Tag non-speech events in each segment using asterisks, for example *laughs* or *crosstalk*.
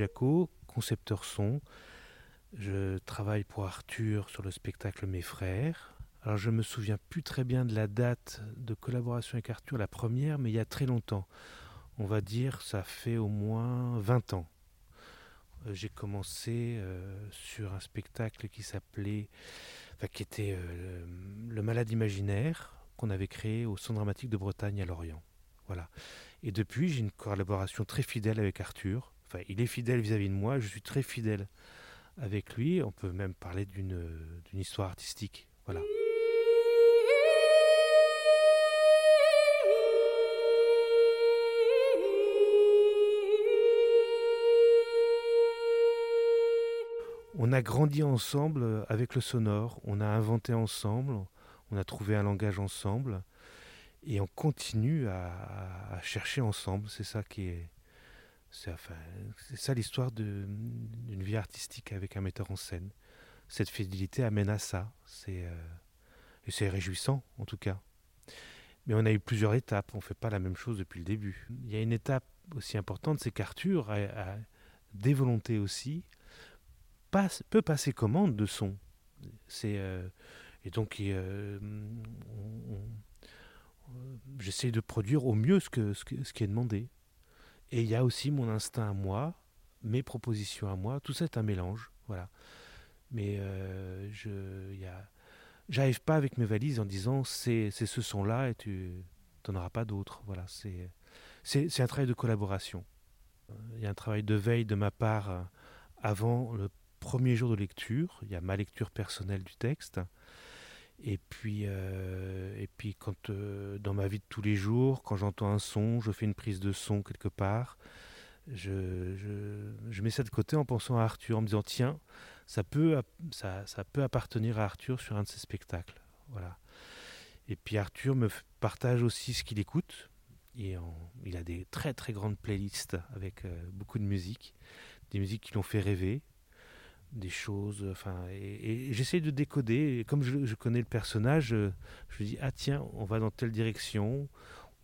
Jacot, concepteur son. Je travaille pour Arthur sur le spectacle Mes frères. Alors je me souviens plus très bien de la date de collaboration avec Arthur, la première, mais il y a très longtemps. On va dire ça fait au moins 20 ans. Euh, j'ai commencé euh, sur un spectacle qui s'appelait, qui était euh, Le Malade imaginaire, qu'on avait créé au Centre dramatique de Bretagne à Lorient. Voilà. Et depuis, j'ai une collaboration très fidèle avec Arthur. Il est fidèle vis-à-vis de moi, je suis très fidèle avec lui. On peut même parler d'une histoire artistique. Voilà. On a grandi ensemble avec le sonore, on a inventé ensemble, on a trouvé un langage ensemble et on continue à, chercher ensemble. C'est ça qui est. C'est enfin, ça l'histoire d'une vie artistique avec un metteur en scène. Cette fidélité amène à ça. C'est euh, et c'est réjouissant en tout cas. Mais on a eu plusieurs étapes. On ne fait pas la même chose depuis le début. Il y a une étape aussi importante, c'est qu'Arthur a, a, des volontés aussi peut passer commande de son. C'est euh, et donc euh, j'essaie de produire au mieux ce, que, ce, qui est demandé. Et il y a aussi mon instinct à moi, mes propositions à moi. Tout ça est un mélange, voilà. Mais euh, je, y a, j'arrive pas avec mes valises en disant c'est, ce son-là et tu n'en auras pas d'autres. Voilà, c'est, un travail de collaboration. Il y a un travail de veille de ma part avant le premier jour de lecture, il y a ma lecture personnelle du texte. Et puis, euh, et puis quand, euh, dans ma vie de tous les jours, quand j'entends un son, je fais une prise de son quelque part, je, je, mets ça de côté en pensant à Arthur, en me disant tiens, ça peut, ça, ça peut appartenir à Arthur sur un de ses spectacles. Voilà. Et puis Arthur me partage aussi ce qu'il écoute. Et il a des très très grandes playlists avec euh, beaucoup de musique, des musiques qui l'ont fait rêver, des choses. Enfin, et, j'essaie de décoder. Et comme je, connais le personnage, euh, je, dis ah tiens, on va dans telle direction,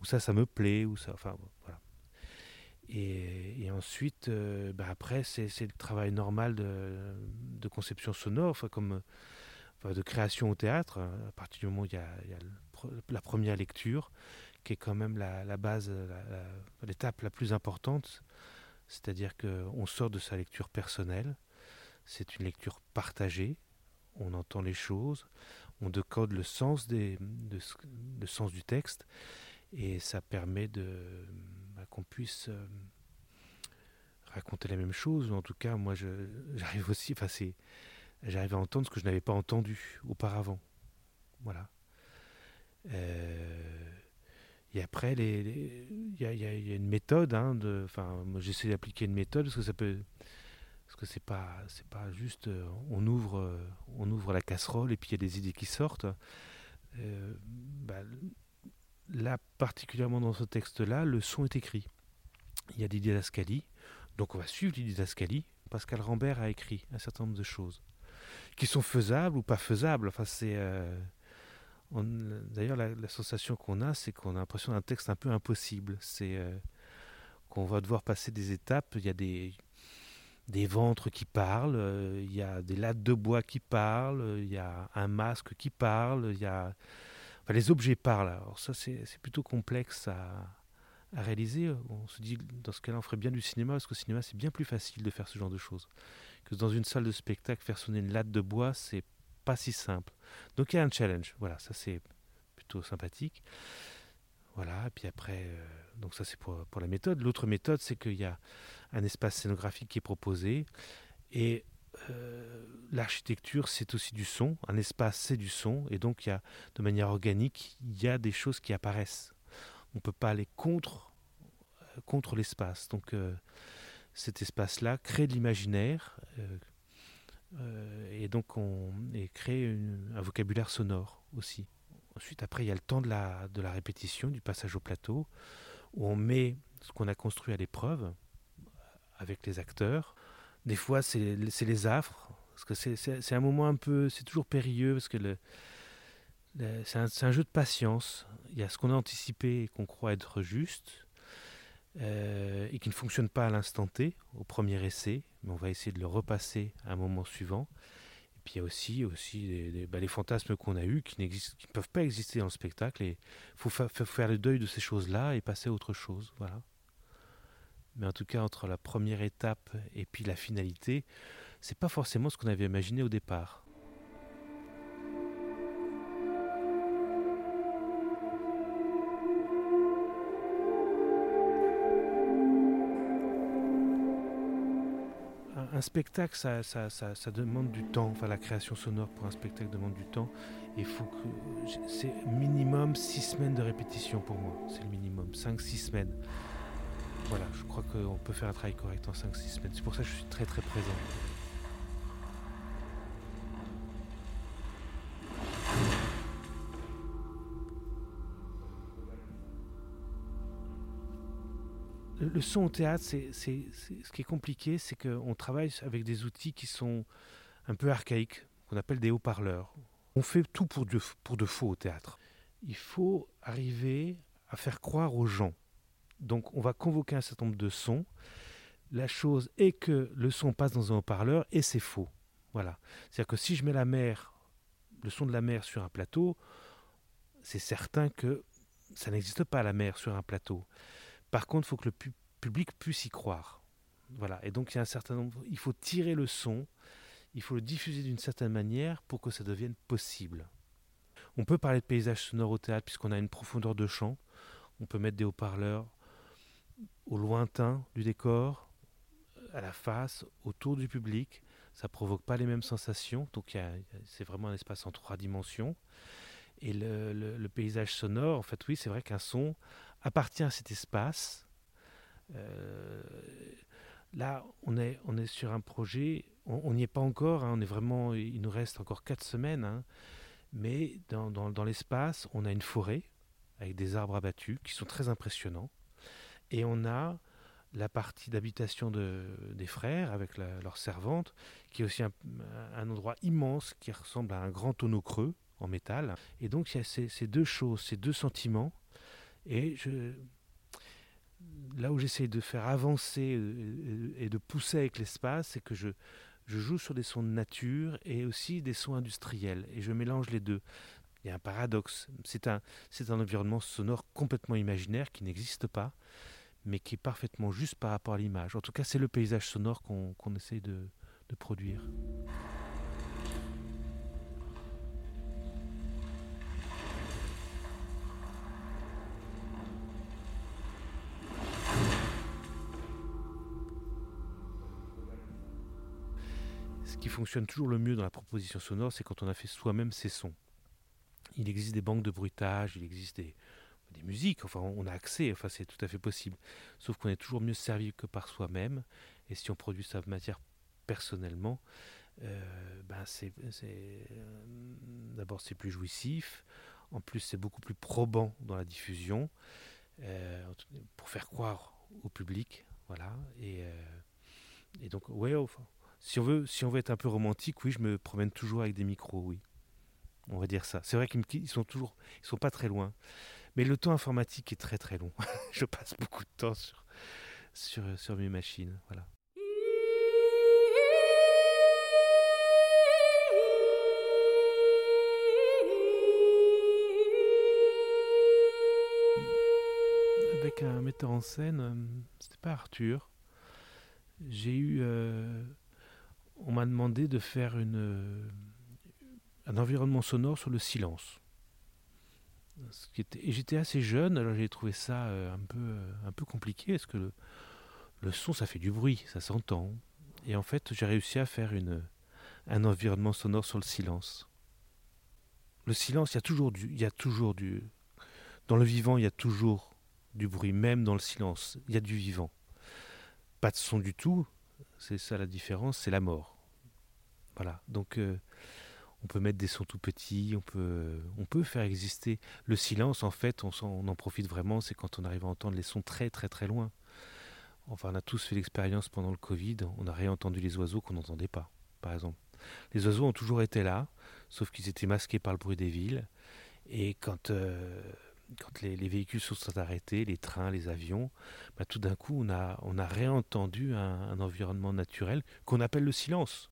ou ça, ça me plaît, ou ça. Enfin voilà. Et, ensuite, euh, bah, après, c'est le travail normal de, conception sonore, enfin, comme de création au théâtre. À partir du moment où il y a, la première lecture, qui est quand même la, la base, l'étape la, la plus importante. C'est-à-dire qu'on sort de sa lecture personnelle c'est une lecture partagée, on entend les choses, on décode le sens, du texte, et ça permet bah, qu'on puisse euh, raconter la même chose, en tout cas, moi, *laughs* j'arrive aussi, enfin, j'arrive à entendre ce que je n'avais pas entendu auparavant. Voilà. Euh, et après, il y, a une méthode, hein, j'essaie d'appliquer une méthode parce que ça peut, parce que c'est pas c'est pas juste euh, on ouvre euh, on ouvre la casserole et puis il y a des idées qui sortent. Euh, bah, là particulièrement dans ce texte-là, le son est écrit. Il y a des didascalies, donc on va suivre les didascalies. Pascal Rambert a écrit un certain nombre de choses qui sont faisables ou pas faisables. Enfin c'est D'ailleurs, la, sensation qu'on a, c'est qu'on a l'impression d'un texte un peu impossible. C'est qu'on va devoir passer des étapes. Il y a des, des ventres qui parlent, euh, il y a des lattes de bois qui parlent, il y a un masque qui parle, il y a... Les objets parlent. Alors ça, c'est plutôt complexe à, à, réaliser. On se dit, dans ce cas-là, on ferait bien du cinéma, parce qu'au cinéma, c'est bien plus facile de faire ce genre de choses. Que dans une salle de spectacle, faire sonner une latte de bois, c'est pas si simple. Donc il y a un challenge. Voilà, ça c'est plutôt sympathique. Voilà, et puis après, euh, donc ça c'est pour, la méthode. L'autre méthode, c'est qu'il y a un espace scénographique qui est proposé. Et euh, l'architecture, c'est aussi du son. Un espace, c'est du son. Et donc, y a, de manière organique, il y a des choses qui apparaissent. On ne peut pas aller contre, euh, contre l'espace. Donc, cet espace-là crée de l'imaginaire. et donc, on crée un vocabulaire sonore aussi. Ensuite, après, il y a le temps de la, répétition, du passage au plateau, où on met ce qu'on a construit à l'épreuve avec les acteurs. Des fois, c'est les affres, parce que c'est un moment un peu, c'est toujours périlleux, parce que c'est un, un, jeu de patience. Il y a ce qu'on a anticipé et qu'on croit être juste, euh, et qui ne fonctionne pas à l'instant T, au premier essai, mais on va essayer de le repasser à un moment suivant. Puis il y a aussi, aussi bah, les fantasmes qu'on a eus qui, qui ne peuvent pas exister dans le spectacle. Et il faut faire le deuil de ces choses-là et passer à autre chose. Voilà. Mais en tout cas, entre la première étape et puis la finalité, c'est pas forcément ce qu'on avait imaginé au départ. Un spectacle, ça, demande du temps. Enfin, la création sonore pour un spectacle demande du temps. Il faut que c'est minimum six semaines de répétition pour moi. C'est le minimum, 5-6 semaines. Voilà, je crois qu'on peut faire un travail correct en 5-6 semaines. C'est pour ça que je suis très très présent. Le son au théâtre, c'est, ce qui est compliqué, c'est qu'on travaille avec des outils qui sont un peu archaïques, qu'on appelle des haut-parleurs. On fait tout pour de, faux au théâtre. Il faut arriver à faire croire aux gens. Donc on va convoquer un certain nombre de sons. La chose est que le son passe dans un haut-parleur et c'est faux. Voilà. C'est-à-dire que si je mets la mer, le son de la mer sur un plateau, c'est certain que ça n'existe pas la mer sur un plateau. Par contre, il faut que le public puisse y croire. Voilà. Et donc, il y a un certain nombre. Il faut tirer le son, il faut le diffuser d'une certaine manière pour que ça devienne possible. On peut parler de paysage sonore au théâtre puisqu'on a une profondeur de champ. On peut mettre des haut-parleurs au lointain du décor, à la face, autour du public. Ça provoque pas les mêmes sensations. Donc, c'est vraiment un espace en trois dimensions. Et le paysage sonore, en fait, oui, c'est vrai qu'un son appartient à cet espace. Euh, là, on est, on est sur un projet, on n'y est pas encore, hein, on est vraiment, il nous reste encore quatre semaines, hein, mais dans, dans, l'espace, on a une forêt avec des arbres abattus qui sont très impressionnants, et on a la partie d'habitation de, des frères avec leur servante, qui est aussi un, un, endroit immense qui ressemble à un grand tonneau creux en métal. Et donc il y a ces, ces deux choses, ces deux sentiments. Et je, là où j'essaie de faire avancer euh, et de pousser avec l'espace, c'est que je, je joue sur des sons de nature et aussi des sons industriels. Et je mélange les deux. Il y a un paradoxe. C'est un, c'est un environnement sonore complètement imaginaire qui n'existe pas, mais qui est parfaitement juste par rapport à l'image. En tout cas, c'est le paysage sonore qu'on, qu'on essaie de produire. Fonctionne toujours le mieux dans la proposition sonore, c'est quand on a fait soi-même ses sons. Il existe des banques de bruitage, il existe des, musiques, enfin on a accès, enfin c'est tout à fait possible. Sauf qu'on est toujours mieux servi que par soi-même, et si on produit sa matière personnellement, euh, ben euh, d'abord c'est plus jouissif, en plus c'est beaucoup plus probant dans la diffusion, euh, pour faire croire au public, voilà, et, et donc ouais, enfin, si on, veut, si on veut être un peu romantique, oui, je me promène toujours avec des micros, oui. On va dire ça. C'est vrai qu'ils sont toujours, ils sont pas très loin. Mais le temps informatique est très très long. *laughs* je passe beaucoup de temps sur, sur, sur mes machines. Voilà. Avec un metteur en scène, euh, c'était pas Arthur. J'ai eu euh, on m'a demandé de faire une, euh, un environnement sonore sur le silence. et j'étais assez jeune, alors j'ai trouvé ça euh, un peu, un peu compliqué, parce que le, son, ça fait du bruit, ça s'entend. Et en fait, j'ai réussi à faire une, un environnement sonore sur le silence. Le silence, il y a toujours du, il y a toujours du, dans le vivant, il y a toujours du bruit, même dans le silence, il y a du vivant. Pas de son du tout, c'est ça la différence, c'est la mort. Voilà. Donc euh, on peut mettre des sons tout petits, on peut, on peut faire exister le silence. En fait, on, en profite vraiment. C'est quand on arrive à entendre les sons très très très loin. Enfin, on a tous fait l'expérience pendant le Covid. On a réentendu les oiseaux qu'on n'entendait pas, par exemple. Les oiseaux ont toujours été là, sauf qu'ils étaient masqués par le bruit des villes. Et quand euh, quand les, véhicules sont arrêtés, les trains, les avions, bah, tout d'un coup, on a réentendu un, environnement naturel qu'on appelle le silence.